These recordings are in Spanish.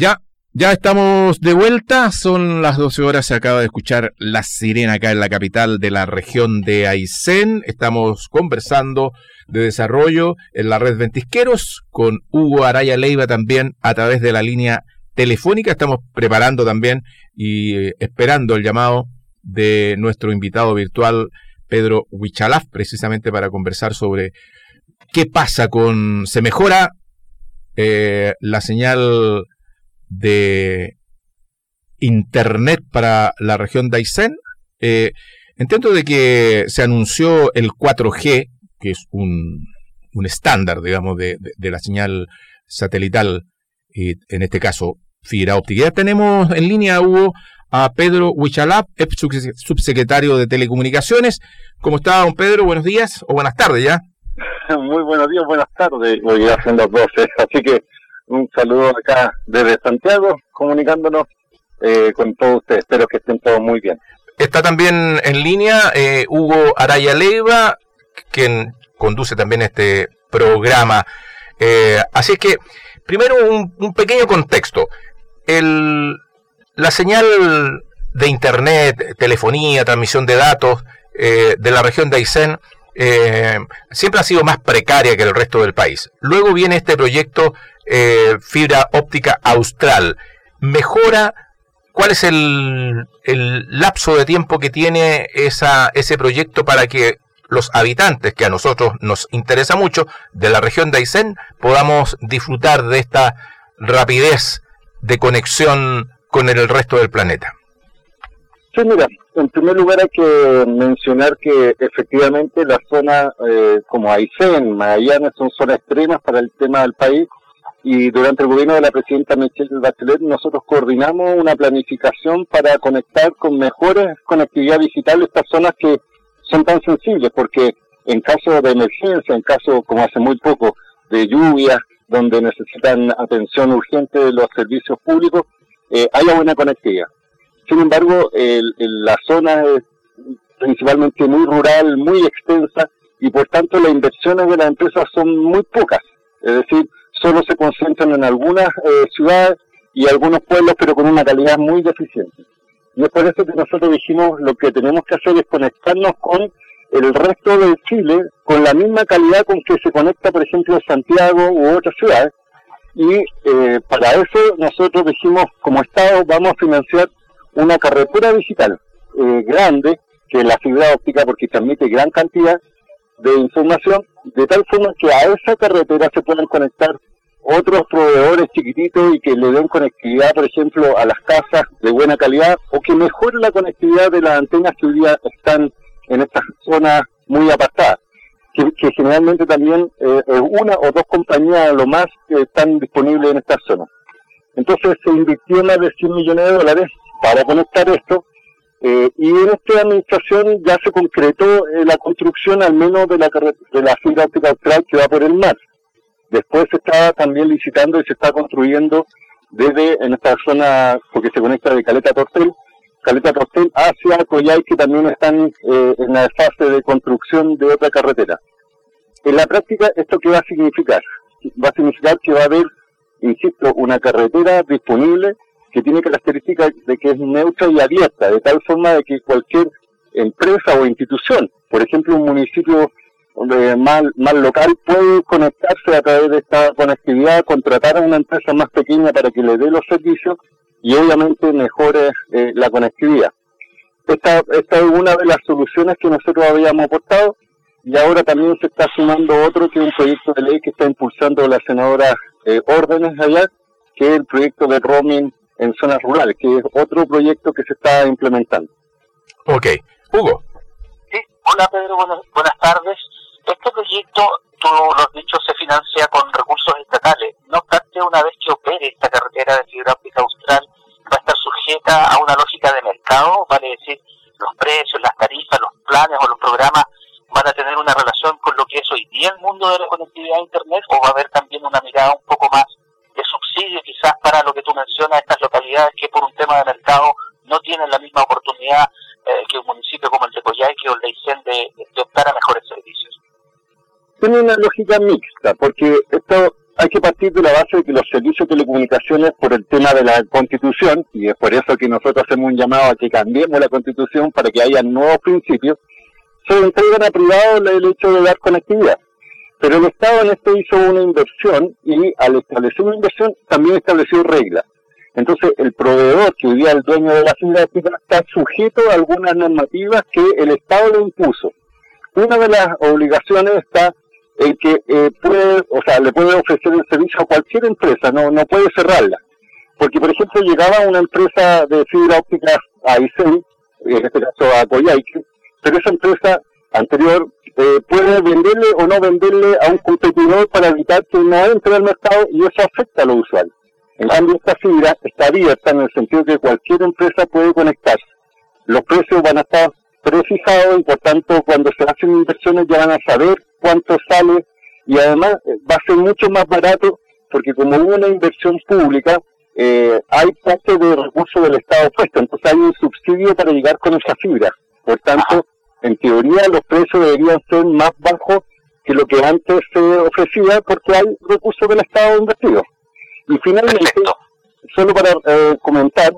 Ya, ya estamos de vuelta, son las 12 horas, se acaba de escuchar la sirena acá en la capital de la región de Aysén. Estamos conversando de desarrollo en la red Ventisqueros con Hugo Araya Leiva también a través de la línea telefónica. Estamos preparando también y eh, esperando el llamado de nuestro invitado virtual Pedro Huichalaf, precisamente para conversar sobre qué pasa con, se mejora eh, la señal de Internet para la región de Aysén. Eh, entiendo de que se anunció el 4G, que es un, un estándar, digamos, de, la señal satelital, y en este caso fibra óptica. Ya tenemos en línea, a Pedro Huichalap, subsecretario de Telecomunicaciones. ¿Cómo está, don Pedro? Buenos días o buenas tardes ya. Muy buenos días, buenas tardes. Hoy ya son las 12, así que un saludo acá desde Santiago, comunicándonos eh, con todos ustedes. Espero que estén todos muy bien. Está también en línea eh, Hugo Araya Leiva, quien conduce también este programa. Eh, así es que, primero un, pequeño contexto. El, la señal de Internet, telefonía, transmisión de datos de la región de Aysén siempre ha sido más precaria que el resto del país. Luego viene este proyecto eh, fibra óptica austral. ¿Mejora? ¿Cuál es el, lapso de tiempo que tiene esa, ese proyecto para que los habitantes, que a nosotros nos interesa mucho, de la región de Aysén, podamos disfrutar de esta rapidez de conexión con el resto del planeta? Sí, mira, en primer lugar hay que mencionar que efectivamente la zona eh, como Aysén, Magallanes son zonas extremas para el tema del país y durante el gobierno de la presidenta Michelle Bachelet nosotros coordinamos una planificación para conectar con mejores conectividad digital estas zonas que son tan sensibles, porque en caso de emergencia, en caso como hace muy poco de lluvia, donde necesitan atención urgente de los servicios públicos, eh, haya buena conectividad. Sin embargo, la zona es principalmente muy rural, muy extensa, y por tanto las inversiones de las empresas son muy pocas. Es decir, solo se concentran en algunas eh, ciudades y algunos pueblos, pero con una calidad muy deficiente. Y es por eso que nosotros dijimos lo que tenemos que hacer es conectarnos con el resto de Chile con la misma calidad con que se conecta, por ejemplo, Santiago u otras ciudades. Y eh, para eso nosotros dijimos, como Estado, vamos a financiar una carretera digital eh, grande, que la fibra óptica, porque transmite gran cantidad de información, de tal forma que a esa carretera se puedan conectar otros proveedores chiquititos y que le den conectividad, por ejemplo, a las casas de buena calidad o que mejore la conectividad de las antenas que hoy día están en estas zonas muy apartadas, que, generalmente también eh, una o dos compañías lo más que están disponibles en estas zonas. Entonces se invirtió más de 100 millones de dólares para conectar esto eh, y en esta administración ya se concretó eh, la construcción al menos de la, de la fibra óptica austral que va por el mar. Después se está también licitando y se está construyendo desde en esta zona, porque se conecta de Caleta Tortel, Caleta Tortel hacia Coyay, que también están eh, en la fase de construcción de otra carretera. En la práctica, ¿esto qué va a significar? Va a significar que va a haber, insisto, una carretera disponible que tiene características de que es neutra y abierta, de tal forma de que cualquier empresa o institución, por ejemplo un municipio eh, más, más local, puede conectarse a través de esta conectividad, contratar a una empresa más pequeña para que le dé los servicios y obviamente mejore eh, la conectividad. Esta, esta es una de las soluciones que nosotros habíamos aportado y ahora también se está sumando otro que es un proyecto de ley que está impulsando la senadora eh, Órdenes allá, que es el proyecto de roaming en zonas rurales, que es otro proyecto que se está implementando. Ok. Hugo. Sí, hola Pedro, buenas, buenas tardes. Este proyecto, tú lo has dicho, se financia con recursos estatales. No obstante, una vez que opere esta carretera de fibra óptica austral, va a estar sujeta a una lógica de mercado, vale decir, los precios, las tarifas, los planes o los programas van a tener una relación con lo que es hoy día el mundo de la conectividad a Internet o va a haber también una mirada un poco más quizás para lo que tú mencionas, estas localidades que por un tema de mercado no tienen la misma oportunidad eh, que un municipio como el de Coyhaique o el de Aysén de, optar a mejores servicios. Tiene una lógica mixta, porque esto hay que partir de la base de que los servicios de telecomunicaciones, por el tema de la constitución, y es por eso que nosotros hacemos un llamado a que cambiemos la constitución para que haya nuevos principios, se entregan a privados el hecho de dar conectividad. Pero el Estado en esto hizo una inversión y al establecer una inversión también estableció reglas. Entonces, el proveedor que hoy día el dueño de la fibra está sujeto a algunas normativas que el Estado le impuso. Una de las obligaciones está en que eh, puede, o sea, le puede ofrecer el servicio a cualquier empresa, no, no puede cerrarla. Porque, por ejemplo, llegaba una empresa de fibra óptica a ICEL, en este caso a Coyhaique, pero esa empresa anterior eh, puede venderle o no venderle a un competidor para evitar que no entre al mercado y eso afecta a los usuarios. En cambio, esta fibra está abierta en el sentido que cualquier empresa puede conectarse. Los precios van a estar prefijados y por tanto cuando se hacen inversiones ya van a saber cuánto sale y además eh, va a ser mucho más barato porque como hubo una inversión pública, eh, hay parte de recursos del Estado puesto, entonces hay un subsidio para llegar con esa fibra. Por tanto, en teoría los precios deberían ser más bajos que lo que antes se ofrecía porque hay recursos del Estado invertidos. Y finalmente, solo para eh, comentar,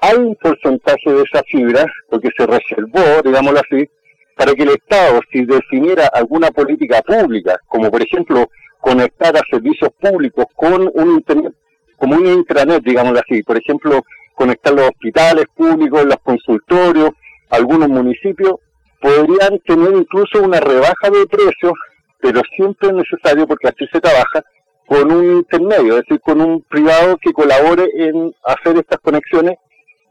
hay un porcentaje de esa fibra, porque se reservó, digámoslo así, para que el Estado, si definiera alguna política pública, como por ejemplo conectar a servicios públicos con un internet, como un intranet, digámoslo así, por ejemplo, conectar los hospitales públicos, los consultorios, algunos municipios, podrían tener incluso una rebaja de precios, pero siempre es necesario, porque así se trabaja, con un intermedio, es decir, con un privado que colabore en hacer estas conexiones.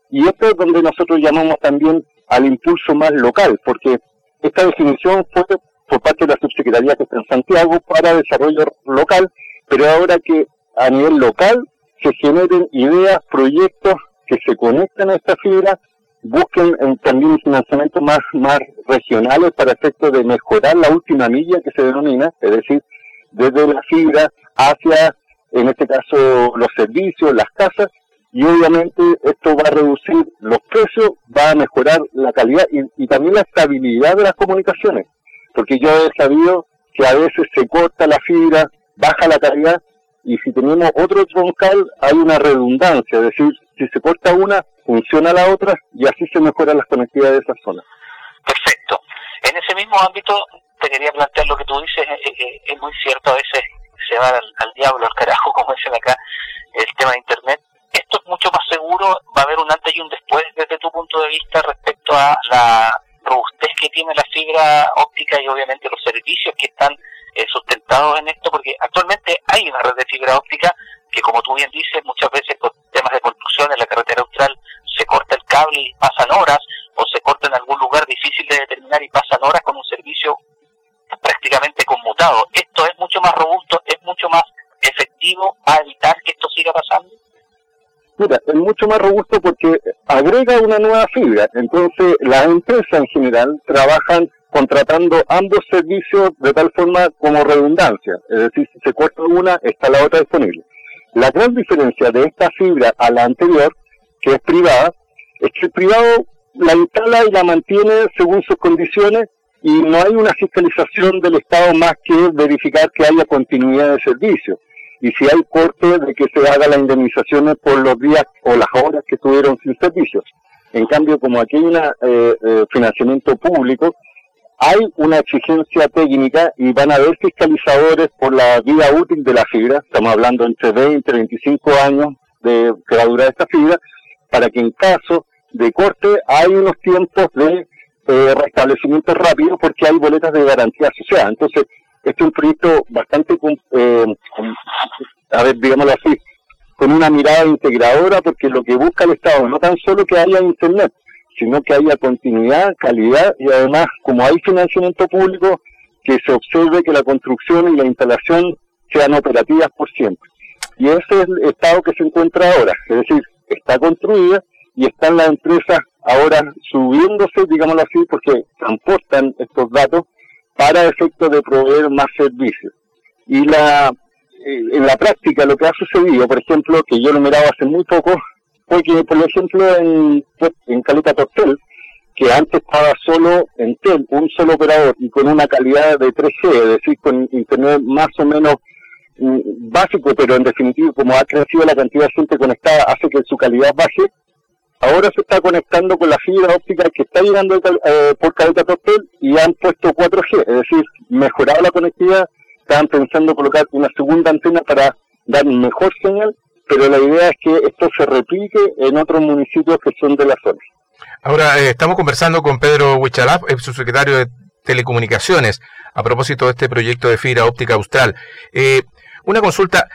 Y esto es donde nosotros llamamos también al impulso más local, porque esta definición fue por parte de la subsecretaría que está en Santiago para desarrollo local, pero ahora que a nivel local se generen ideas, proyectos que se conectan a esta fibra, busquen también financiamientos más, más regionales para efecto de mejorar la última milla que se denomina, es decir, desde la fibra hacia, en este caso, los servicios, las casas, y obviamente esto va a reducir los precios, va a mejorar la calidad y, también la estabilidad de las comunicaciones, porque yo he sabido que a veces se corta la fibra, baja la calidad, y si tenemos otro troncal hay una redundancia, es decir, si se corta una, funciona la otra y así se mejoran las conectividades de esa zona. Perfecto. En ese mismo ámbito te quería plantear lo que tú dices, es muy cierto, a veces se va al, diablo, al carajo, como dicen acá, el tema de Internet. Esto es mucho más seguro, va a haber un antes y un después desde tu punto de vista respecto a la robustez que tiene la fibra óptica y obviamente los servicios que están eh, sustentados en esto, porque actualmente hay una red de fibra óptica que, como tú bien dices, muchas veces por temas de construcción en la carretera austral se corta el cable y pasan horas, o se corta en algún lugar difícil de determinar y pasan horas con un servicio prácticamente conmutado. Esto es mucho más robusto, es mucho más efectivo a evitar que esto siga pasando. Mira, es mucho más robusto porque agrega una nueva fibra. Entonces, las empresas en general trabajan contratando ambos servicios de tal forma como redundancia. Es decir, si se corta una, está la otra disponible. La gran diferencia de esta fibra a la anterior, que es privada, es que el privado la instala y la mantiene según sus condiciones y no hay una fiscalización del Estado más que verificar que haya continuidad de servicio. Y si hay corte, de que se haga las indemnizaciones por los días o las horas que estuvieron sin servicios. En cambio, como aquí hay un eh, eh, financiamiento público, hay una exigencia técnica y van a haber fiscalizadores por la vida útil de la fibra, estamos hablando entre 20 y 25 años de que va a durar esta fibra, para que en caso de corte hay unos tiempos de eh, restablecimiento rápido porque hay boletas de garantía asociadas. Entonces, este es un proyecto bastante, eh, a ver, digámoslo así, con una mirada integradora porque lo que busca el Estado no tan solo que haya Internet, sino que haya continuidad, calidad y además, como hay financiamiento público, que se observe que la construcción y la instalación sean operativas por siempre. Y ese es el estado que se encuentra ahora, es decir, está construida y están las empresas ahora subiéndose, digámoslo así, porque transportan estos datos para efecto de proveer más servicios. Y la eh, en la práctica lo que ha sucedido, por ejemplo, que yo lo miraba hace muy poco, fue que, por ejemplo, en, pues, en Caleta Tortel, que antes estaba solo en TEL, un solo operador, y con una calidad de 3G, es decir, con internet más o menos mm, básico, pero en definitiva, como ha crecido la cantidad de gente conectada, hace que su calidad baje. Ahora se está conectando con la fibra óptica que está llegando eh, por Caleta Tortel y han puesto 4G, es decir, mejorado la conectividad. Estaban pensando colocar una segunda antena para dar mejor señal, pero la idea es que esto se replique en otros municipios que son de la zona. Ahora, eh, estamos conversando con Pedro Huichalaf, subsecretario de Telecomunicaciones, a propósito de este proyecto de fibra óptica austral. Eh, una consulta,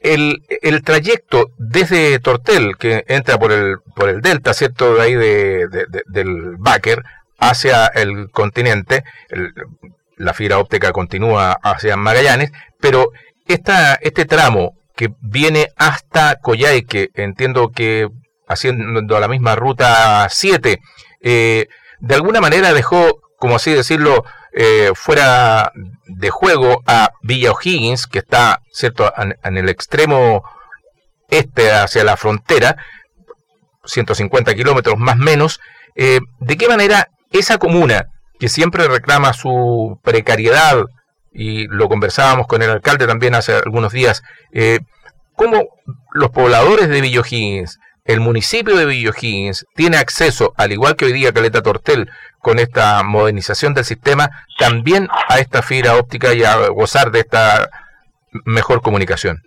el, el, trayecto desde Tortel, que entra por el, por el delta, ¿cierto? De ahí de, del Báquer hacia el continente, la fibra óptica continúa hacia Magallanes, pero esta, este tramo que viene hasta Coyhaique, entiendo que haciendo la misma ruta 7, eh, de alguna manera dejó, como así decirlo, eh, fuera de juego a Villa O'Higgins, que está cierto en, el extremo este hacia la frontera, 150 kilómetros más menos. Eh, ¿De qué manera esa comuna, que siempre reclama su precariedad, y lo conversábamos con el alcalde también hace algunos días, eh, cómo los pobladores de O'Higgins el municipio de Villogins tiene acceso, al igual que hoy día Caleta Tortel, con esta modernización del sistema, también a esta fibra óptica y a gozar de esta mejor comunicación.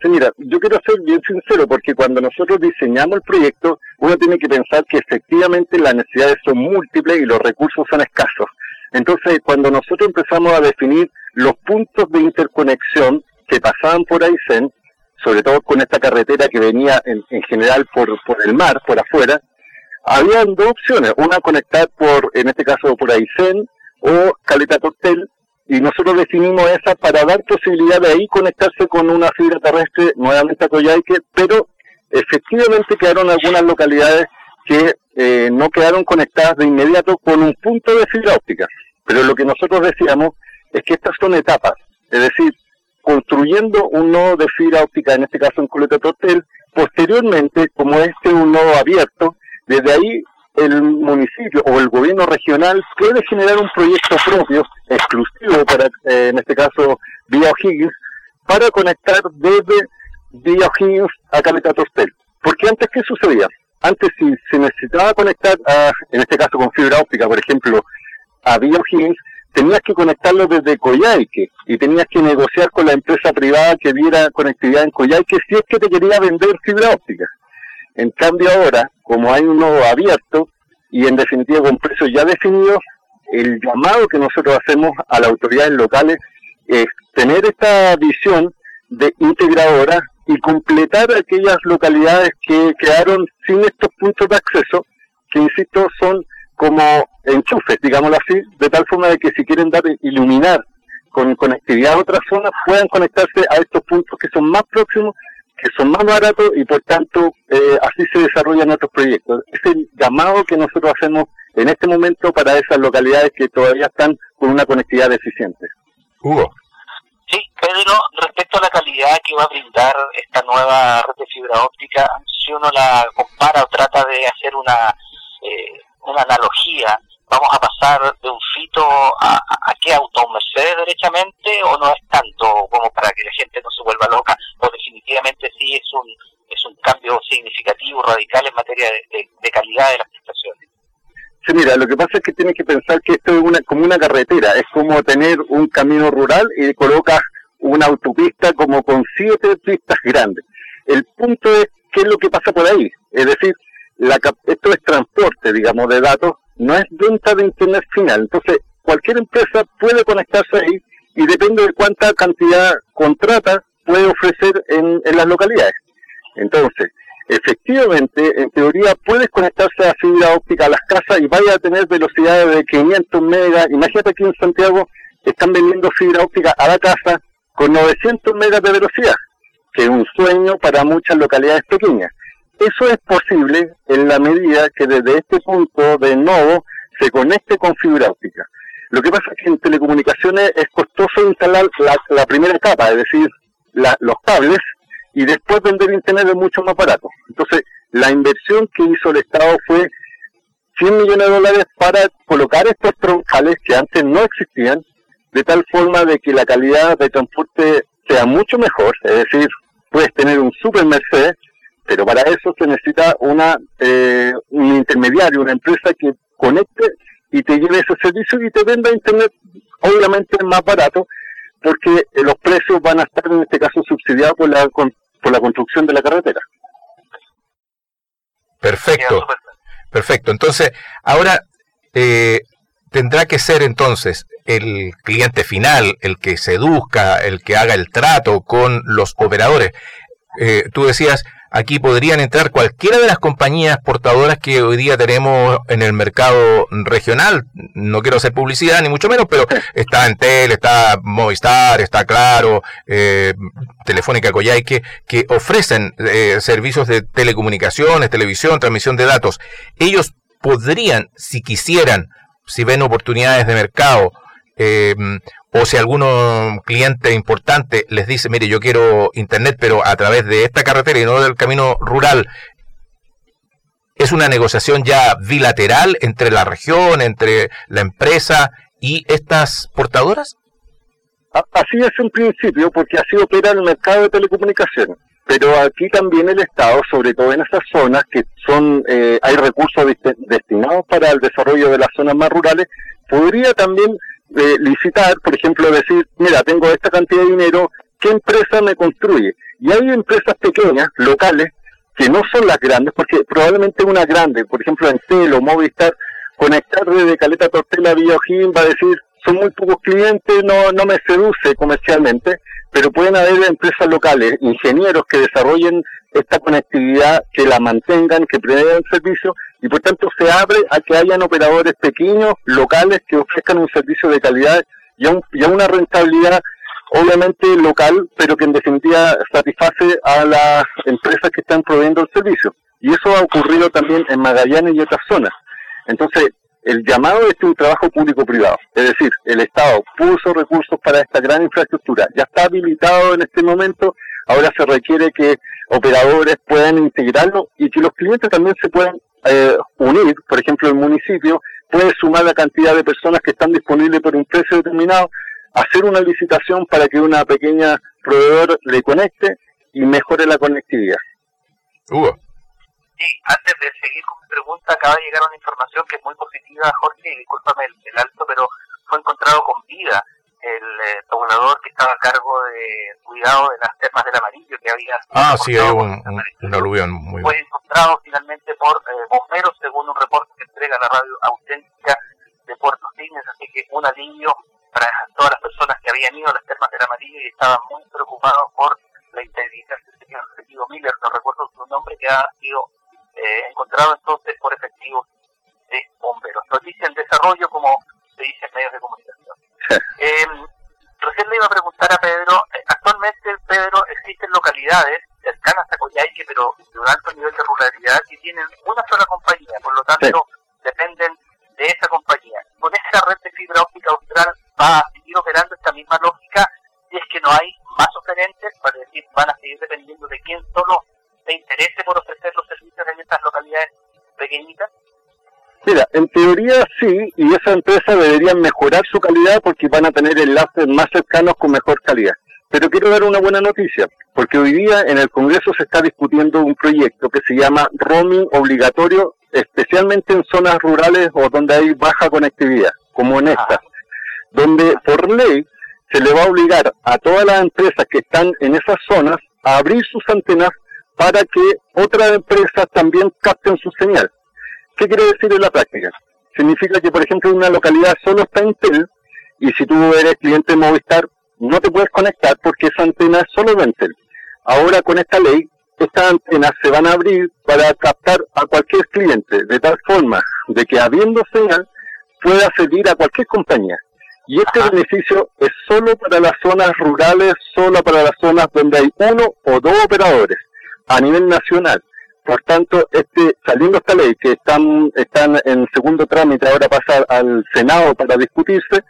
Sí, mira, yo quiero ser bien sincero porque cuando nosotros diseñamos el proyecto, uno tiene que pensar que efectivamente las necesidades son múltiples y los recursos son escasos. Entonces, cuando nosotros empezamos a definir los puntos de interconexión que pasaban por Aysén, sobre todo con esta carretera que venía en, general por, por el mar, por afuera, habían dos opciones, una conectar por, en este caso por Aysén o Caleta Tortel, y nosotros definimos esa para dar posibilidad de ahí conectarse con una fibra terrestre nuevamente a Coyhaique, pero efectivamente quedaron algunas localidades que eh, no quedaron conectadas de inmediato con un punto de fibra óptica. Pero lo que nosotros decíamos es que estas son etapas, es decir, construyendo un nodo de fibra óptica, en este caso en Coleta Hotel, posteriormente, como este es un nodo abierto, desde ahí el municipio o el gobierno regional puede generar un proyecto propio, exclusivo para, eh, en este caso, Vía O'Higgins, para conectar desde Vía O'Higgins a Caleta Tostel. Porque antes, ¿qué sucedía? Antes, si se necesitaba conectar, a, en este caso con fibra óptica, por ejemplo, a O'Higgins, tenías que conectarlo desde Coyhaique y tenías que negociar con la empresa privada que diera conectividad en Coyhaique si es que te quería vender fibra óptica. En cambio ahora, como hay un nodo abierto y en definitiva con precios ya definidos, el llamado que nosotros hacemos a las autoridades locales es tener esta visión de integradora y completar aquellas localidades que quedaron sin estos puntos de acceso, que insisto son como enchufes, digámoslo así, de tal forma de que si quieren dar iluminar con conectividad a otras zonas, puedan conectarse a estos puntos que son más próximos, que son más baratos y por tanto eh, así se desarrollan otros proyectos. Es el llamado que nosotros hacemos en este momento para esas localidades que todavía están con una conectividad deficiente. Hugo. Sí, Pedro, respecto a la calidad que va a brindar esta nueva red de fibra óptica, si uno la compara o trata de hacer una eh, una analogía, vamos a pasar de un fito a, a, qué auto, un derechamente o no es tanto como para que la gente no se vuelva loca o definitivamente sí es un es un cambio significativo, radical en materia de, calidad de las prestaciones. Sí, mira, lo que pasa es que tienes que pensar que esto es una, como una carretera, es como tener un camino rural y colocas una autopista como con siete pistas grandes. El punto es qué es lo que pasa por ahí, es decir, esto es transporte, digamos, de datos, no es venta de Internet final. Entonces, cualquier empresa puede conectarse ahí y depende de cuánta cantidad contrata, puede ofrecer en, las localidades. Entonces, efectivamente, en teoría, puedes conectarse a fibra óptica a las casas y vaya a tener velocidades de 500 megas. Imagínate aquí en Santiago están vendiendo fibra óptica a la casa con 900 megas de velocidad, que es un sueño para muchas localidades pequeñas. Eso es posible en la medida que desde este punto de nodo se conecte con fibra óptica. Lo que pasa es que en telecomunicaciones es costoso instalar la, primera etapa, es decir, los cables, y después vender internet es mucho más barato. Entonces, la inversión que hizo el Estado fue 100 millones de dólares para colocar estos troncales que antes no existían, de tal forma de que la calidad de transporte sea mucho mejor, es decir, puedes tener un super Mercedes, pero para eso se necesita una eh, un intermediario, una empresa que conecte y te lleve ese servicio y te venda internet obviamente más barato porque los precios van a estar en este caso subsidiados por la por la construcción de la carretera. Perfecto. Perfecto. Entonces, ahora eh, tendrá que ser entonces el cliente final, el que seduzca, el que haga el trato con los operadores. Eh, tú decías, aquí podrían entrar cualquiera de las compañías portadoras que hoy día tenemos en el mercado regional. No quiero hacer publicidad, ni mucho menos, pero está Entel, está Movistar, está Claro, eh, Telefónica Coyhaique, que ofrecen eh, servicios de telecomunicaciones, televisión, transmisión de datos. Ellos podrían, si quisieran, si ven oportunidades de mercado, eh, o si alguno cliente importante les dice, mire, yo quiero internet, pero a través de esta carretera y no del camino rural, es una negociación ya bilateral entre la región, entre la empresa y estas portadoras? Así es en principio, porque así opera el mercado de telecomunicaciones. Pero aquí también el Estado, sobre todo en esas zonas que son, eh, hay recursos destinados para el desarrollo de las zonas más rurales, podría también eh, licitar, por ejemplo, decir, mira, tengo esta cantidad de dinero, ¿qué empresa me construye? Y hay empresas pequeñas, locales, que no son las grandes, porque probablemente una grande, por ejemplo, en o Movistar, conectar desde Caleta Tortela a Villa va a decir, son muy pocos clientes, no, no me seduce comercialmente, pero pueden haber empresas locales, ingenieros que desarrollen esta conectividad, que la mantengan, que el servicio y por tanto se abre a que hayan operadores pequeños, locales, que ofrezcan un servicio de calidad y a, una rentabilidad obviamente local, pero que en definitiva satisface a las empresas que están proveyendo el servicio. Y eso ha ocurrido también en Magallanes y otras zonas. Entonces, el llamado es un trabajo público-privado, es decir, el Estado puso recursos para esta gran infraestructura, ya está habilitado en este momento, ahora se requiere que operadores puedan integrarlo y que los clientes también se puedan eh, unir, por ejemplo, el municipio puede sumar la cantidad de personas que están disponibles por un precio determinado, hacer una licitación para que una pequeña proveedor le conecte y mejore la conectividad. Hugo. Sí, antes de seguir con mi pregunta, acaba de llegar una información que es muy positiva, Jorge, y discúlpame el alto, pero fue encontrado con vida el eh, poblador que estaba a cargo de cuidado de las termas del amarillo que había ah sí hay un, un, aluvión muy fue encontrado finalmente por eh, bomberos según un reporte que entrega la radio auténtica de Puerto Cines así que un alivio para todas las personas que habían ido a las termas del amarillo y estaban muy preocupados por la integridad del señor efectivo Miller. No recuerdo su nombre que ha sido eh, encontrado entonces por efectivos de bomberos. Noticia en desarrollo como se dice en medios de comunicación eh, recién le iba a preguntar a Pedro, eh, actualmente, Pedro, existen localidades cercanas a Coyhaique, pero de un alto nivel de ruralidad, que tienen una sola compañía, por lo tanto, dependen de esa compañía. Con esta red de fibra óptica austral va a seguir operando esta misma lógica, y es que no hay más oferentes, para decir, van a seguir dependiendo de quién solo se interese por ofrecer los servicios en estas localidades pequeñitas. Mira, en teoría sí, y esa empresa debería mejorar su calidad porque van a tener enlaces más cercanos con mejor calidad. Pero quiero dar una buena noticia, porque hoy día en el Congreso se está discutiendo un proyecto que se llama roaming obligatorio, especialmente en zonas rurales o donde hay baja conectividad, como en esta, donde por ley se le va a obligar a todas las empresas que están en esas zonas a abrir sus antenas para que otras empresas también capten su señal. ¿Qué quiere decir en la práctica? Significa que, por ejemplo, en una localidad solo está Intel y si tú eres cliente de Movistar, no te puedes conectar porque esa antena es solo de Intel. Ahora, con esta ley, estas antenas se van a abrir para captar a cualquier cliente, de tal forma de que habiendo señal pueda servir a cualquier compañía. Y este beneficio es solo para las zonas rurales, solo para las zonas donde hay uno o dos operadores. A nivel nacional, por tanto, este, saliendo esta ley que están, están en segundo trámite, ahora pasa al Senado para discutirse,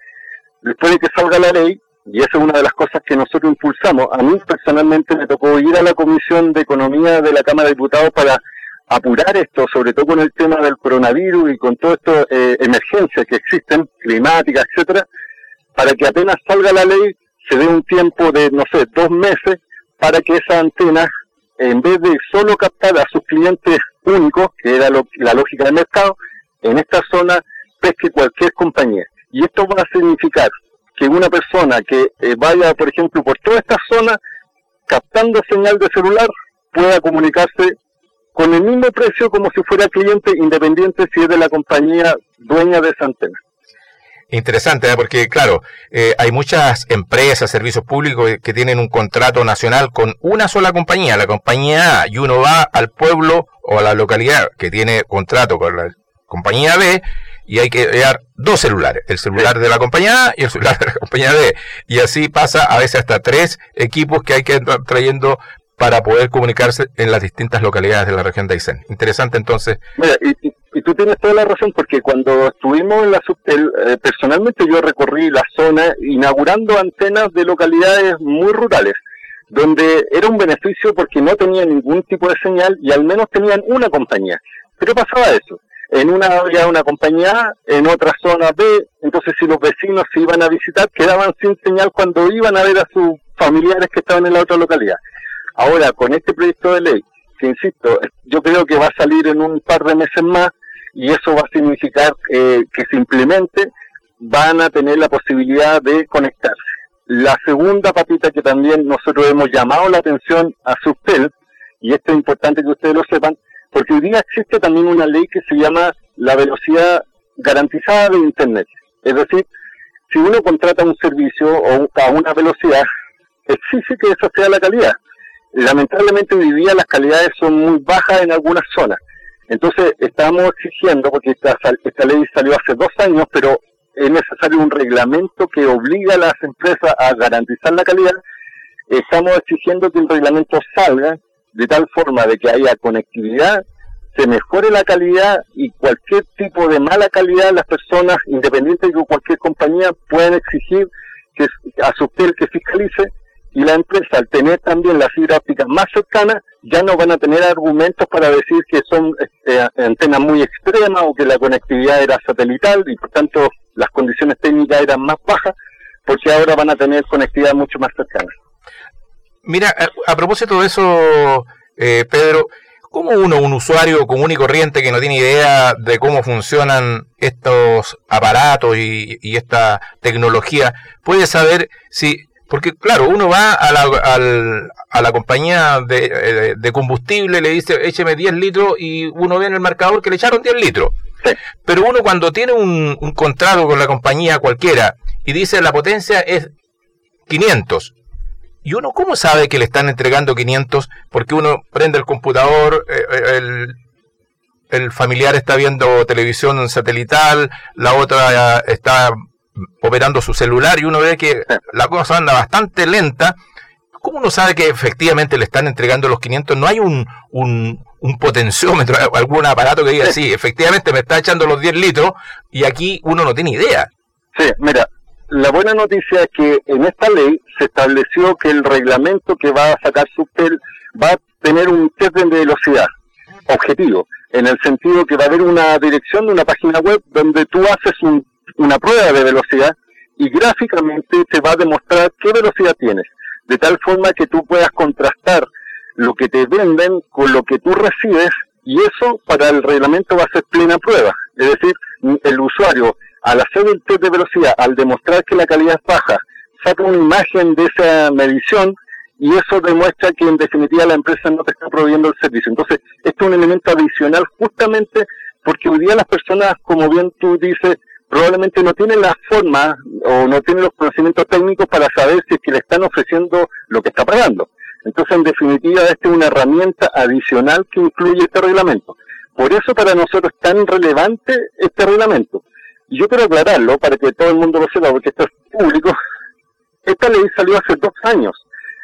después de que salga la ley, y esa es una de las cosas que nosotros impulsamos, a mí personalmente me tocó ir a la Comisión de Economía de la Cámara de Diputados para apurar esto, sobre todo con el tema del coronavirus y con todas estas eh, emergencias que existen, climáticas, etcétera, para que apenas salga la ley se dé un tiempo de, no sé, dos meses para que esa antena, en vez de solo captar a sus clientes únicos, que era la lógica del mercado, en esta zona pesque cualquier compañía. Y esto va a significar que una persona que eh, vaya, por ejemplo, por toda esta zona, captando señal de celular, pueda comunicarse con el mismo precio como si fuera cliente independiente si es de la compañía dueña de esa antena. Interesante, ¿eh? porque claro, eh, hay muchas empresas, servicios públicos que tienen un contrato nacional con una sola compañía, la compañía A, y uno va al pueblo o a la localidad que tiene contrato con la compañía B y hay que dar dos celulares, el celular de la compañía A y el celular de la compañía B. Y así pasa a veces hasta tres equipos que hay que ir trayendo para poder comunicarse en las distintas localidades de la región de Aysén. Interesante entonces. Tú tienes toda la razón porque cuando estuvimos en la eh, personalmente yo recorrí la zona inaugurando antenas de localidades muy rurales donde era un beneficio porque no tenían ningún tipo de señal y al menos tenían una compañía. Pero pasaba eso. En una había una compañía en otra zona B, entonces si los vecinos se iban a visitar quedaban sin señal cuando iban a ver a sus familiares que estaban en la otra localidad. Ahora, con este proyecto de ley, que insisto, yo creo que va a salir en un par de meses más y eso va a significar eh, que simplemente van a tener la posibilidad de conectarse. La segunda patita que también nosotros hemos llamado la atención a Subtel, y esto es importante que ustedes lo sepan, porque hoy día existe también una ley que se llama la velocidad garantizada de Internet. Es decir, si uno contrata un servicio o a una velocidad, exige que esa sea la calidad lamentablemente hoy día las calidades son muy bajas en algunas zonas. Entonces estamos exigiendo, porque esta, esta ley salió hace dos años, pero es necesario un reglamento que obliga a las empresas a garantizar la calidad. Estamos exigiendo que el reglamento salga de tal forma de que haya conectividad, se mejore la calidad y cualquier tipo de mala calidad las personas, independientes de cualquier compañía, pueden exigir que a su que fiscalice y la empresa al tener también la fibra óptica más cercana ya no van a tener argumentos para decir que son este, antenas muy extremas o que la conectividad era satelital y por tanto las condiciones técnicas eran más bajas porque ahora van a tener conectividad mucho más cercana. Mira, a, propósito de eso, eh, Pedro, ¿cómo uno, un usuario común y corriente que no tiene idea de cómo funcionan estos aparatos y, y esta tecnología puede saber si porque, claro, uno va a la, a la compañía de, de, combustible, le dice, écheme 10 litros y uno ve en el marcador que le echaron 10 litros. Pero uno cuando tiene un, un contrato con la compañía cualquiera y dice la potencia es 500, ¿Y uno cómo sabe que le están entregando 500? Porque uno prende el computador, eh, eh, el, el, familiar está viendo televisión satelital, la otra está operando su celular y uno ve que la cosa anda bastante lenta, ¿cómo uno sabe que efectivamente le están entregando los 500? No hay un, un, un potenciómetro, algún aparato que diga, sí, efectivamente me está echando los 10 litros y aquí uno no tiene idea. Sí, mira, la buena noticia es que en esta ley se estableció que el reglamento que va a sacar Subtel va a tener un test de velocidad objetivo, en el sentido que va a haber una dirección de una página web donde tú haces un una prueba de velocidad y gráficamente te va a demostrar qué velocidad tienes, de tal forma que tú puedas contrastar lo que te venden con lo que tú recibes y eso para el reglamento va a ser plena prueba. Es decir, el usuario al hacer el test de velocidad, al demostrar que la calidad es baja, saca una imagen de esa medición y eso demuestra que en definitiva la empresa no te está proveyendo el servicio. Entonces, esto es un elemento adicional justamente porque hoy día las personas, como bien tú dices, probablemente no tiene la forma o no tiene los conocimientos técnicos para saber si es que le están ofreciendo lo que está pagando. Entonces, en definitiva, esta es una herramienta adicional que incluye este reglamento. Por eso para nosotros es tan relevante este reglamento. Y yo quiero aclararlo para que todo el mundo lo sepa, porque esto es público. Esta ley salió hace dos años.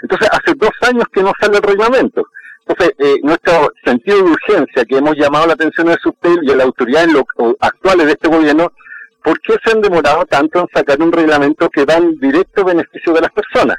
Entonces, hace dos años que no sale el reglamento. Entonces, eh, nuestro sentido de urgencia que hemos llamado la atención del SUBTEL y a la autoridad actuales de este gobierno ¿por qué se han demorado tanto en sacar un reglamento que da en directo beneficio de las personas?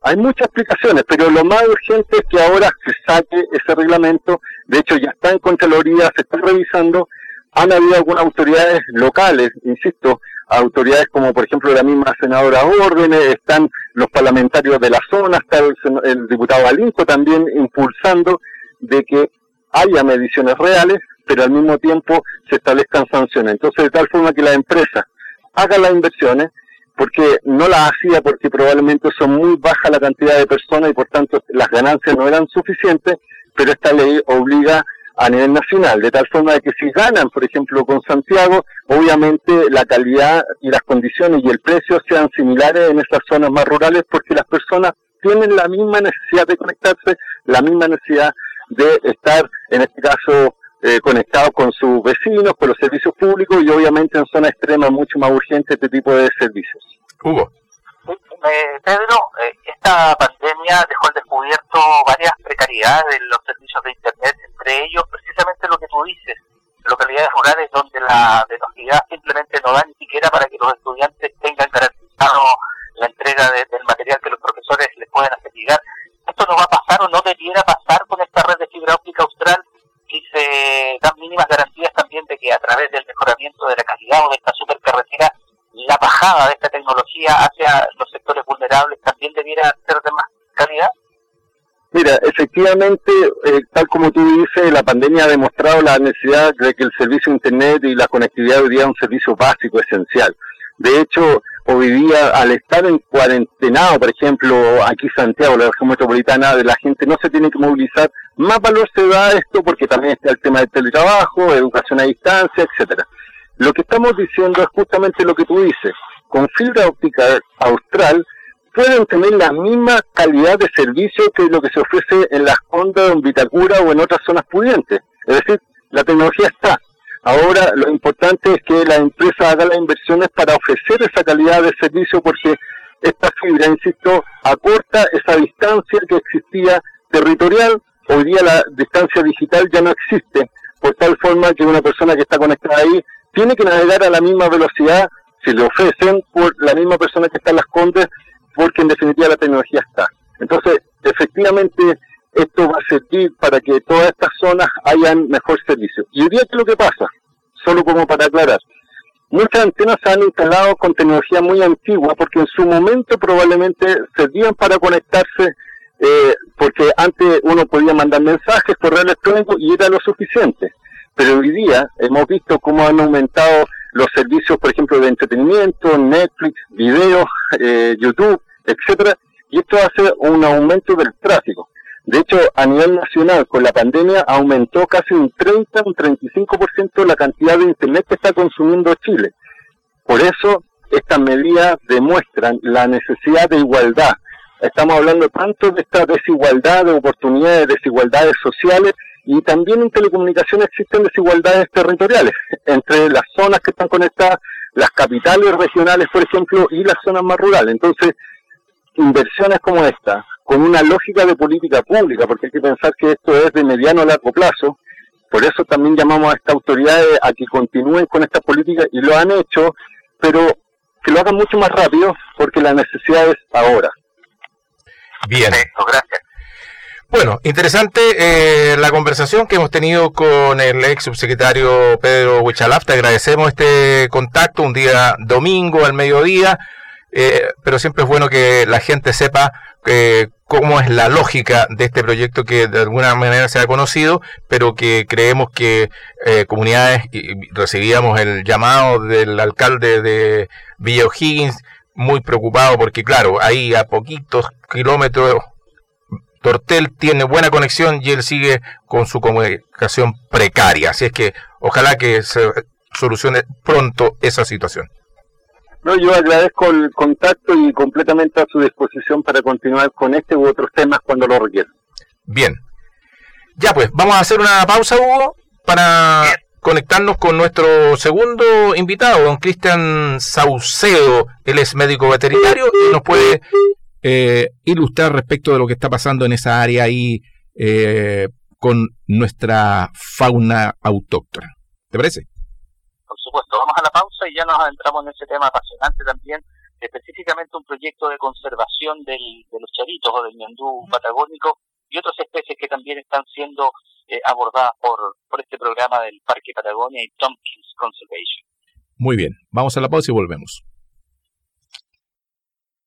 Hay muchas explicaciones, pero lo más urgente es que ahora se saque ese reglamento. De hecho, ya está en Contraloría, se está revisando. Han habido algunas autoridades locales, insisto, autoridades como por ejemplo la misma senadora Órdenes, están los parlamentarios de la zona, está el, diputado Alinco también impulsando de que haya mediciones reales, pero al mismo tiempo se establezcan sanciones. Entonces, de tal forma que la empresa haga las inversiones, porque no las hacía porque probablemente son muy bajas la cantidad de personas y por tanto las ganancias no eran suficientes, pero esta ley obliga a nivel nacional, de tal forma de que si ganan, por ejemplo, con Santiago, obviamente la calidad y las condiciones y el precio sean similares en estas zonas más rurales porque las personas tienen la misma necesidad de conectarse, la misma necesidad de estar, en este caso, eh, conectados con sus vecinos, con los servicios públicos y obviamente en zonas extremas mucho más urgente este tipo de servicios. Hugo. Eh, Pedro, eh, esta pandemia dejó al descubierto varias precariedades en los servicios de Internet, entre ellos precisamente lo que tú dices, localidades rurales donde la velocidad simplemente no da ni siquiera para que los estudiantes tengan garantizado la entrega del material que los profesores les pueden hacer llegar. Esto no va a pasar o no debiera pasar con esta red de fibra óptica austral y se dan mínimas garantías también de que a través del mejoramiento de la calidad o de esta supercarretera la bajada de esta tecnología hacia los sectores vulnerables también debiera ser de más calidad? Mira, efectivamente, eh, tal como tú dices, la pandemia ha demostrado la necesidad de que el servicio Internet y la conectividad hoy día un servicio básico, esencial. De hecho, hoy día, al estar en cuarentenado, por ejemplo, aquí Santiago, la región metropolitana, de la gente no se tiene que movilizar, más valor se da a esto porque también está el tema del teletrabajo, educación a distancia, etcétera. Lo que estamos diciendo es justamente lo que tú dices. Con fibra óptica austral pueden tener la misma calidad de servicio que lo que se ofrece en las ondas, en Vitacura o en otras zonas pudientes. Es decir, la tecnología está. Ahora lo importante es que la empresa haga las inversiones para ofrecer esa calidad de servicio porque esta fibra, insisto, acorta esa distancia que existía territorial. Hoy día la distancia digital ya no existe, por tal forma que una persona que está conectada ahí tiene que navegar a la misma velocidad si le ofrecen por la misma persona que está en las Condes, porque en definitiva la tecnología está. Entonces, efectivamente, esto va a servir para que todas estas zonas hayan mejor servicio. Y hoy día, ¿qué es lo que pasa? Solo como para aclarar. Muchas antenas se han instalado con tecnología muy antigua porque en su momento probablemente servían para conectarse eh, porque antes uno podía mandar mensajes, correo electrónico y era lo suficiente pero hoy día hemos visto cómo han aumentado los servicios, por ejemplo, de entretenimiento, Netflix, videos, eh, YouTube, etcétera, y esto hace un aumento del tráfico. De hecho, a nivel nacional, con la pandemia, aumentó casi un 30, un 35% la cantidad de Internet que está consumiendo Chile. Por eso, estas medidas demuestran la necesidad de igualdad. Estamos hablando tanto de esta desigualdad de oportunidades, desigualdades sociales, y también en telecomunicaciones existen desigualdades territoriales entre las zonas que están conectadas, las capitales regionales, por ejemplo, y las zonas más rurales. Entonces, inversiones como esta, con una lógica de política pública, porque hay que pensar que esto es de mediano a largo plazo, por eso también llamamos a estas autoridades a que continúen con estas políticas y lo han hecho, pero que lo hagan mucho más rápido porque la necesidad es ahora. Bien. gracias. Bueno, interesante eh, la conversación que hemos tenido con el ex subsecretario Pedro Huichalaf. Te agradecemos este contacto un día domingo al mediodía, eh, pero siempre es bueno que la gente sepa eh, cómo es la lógica de este proyecto que de alguna manera se ha conocido, pero que creemos que comunidades, y recibíamos el llamado del alcalde de Villa O'Higgins, muy preocupado porque claro, ahí a poquitos kilómetros Tortel tiene buena conexión y él sigue con su comunicación precaria. Así es que ojalá que se solucione pronto esa situación. No, yo agradezco el contacto y completamente a su disposición para continuar con este u otros temas cuando lo requieran. Bien. Ya pues, vamos a hacer una pausa, Hugo, para conectarnos con nuestro segundo invitado, don Cristian Saucedo. Él es médico veterinario y nos puede eh, ilustrar respecto de lo que está pasando en esa área ahí eh, con nuestra fauna autóctona. ¿Te parece? Supuesto, vamos a la pausa y ya nos adentramos en ese tema apasionante también, específicamente un proyecto de conservación del, de los charitos o del ñandú patagónico y otras especies que también están siendo eh, abordadas por, por este programa del Parque Patagonia y Tompkins Conservation. Muy bien, vamos a la pausa y volvemos.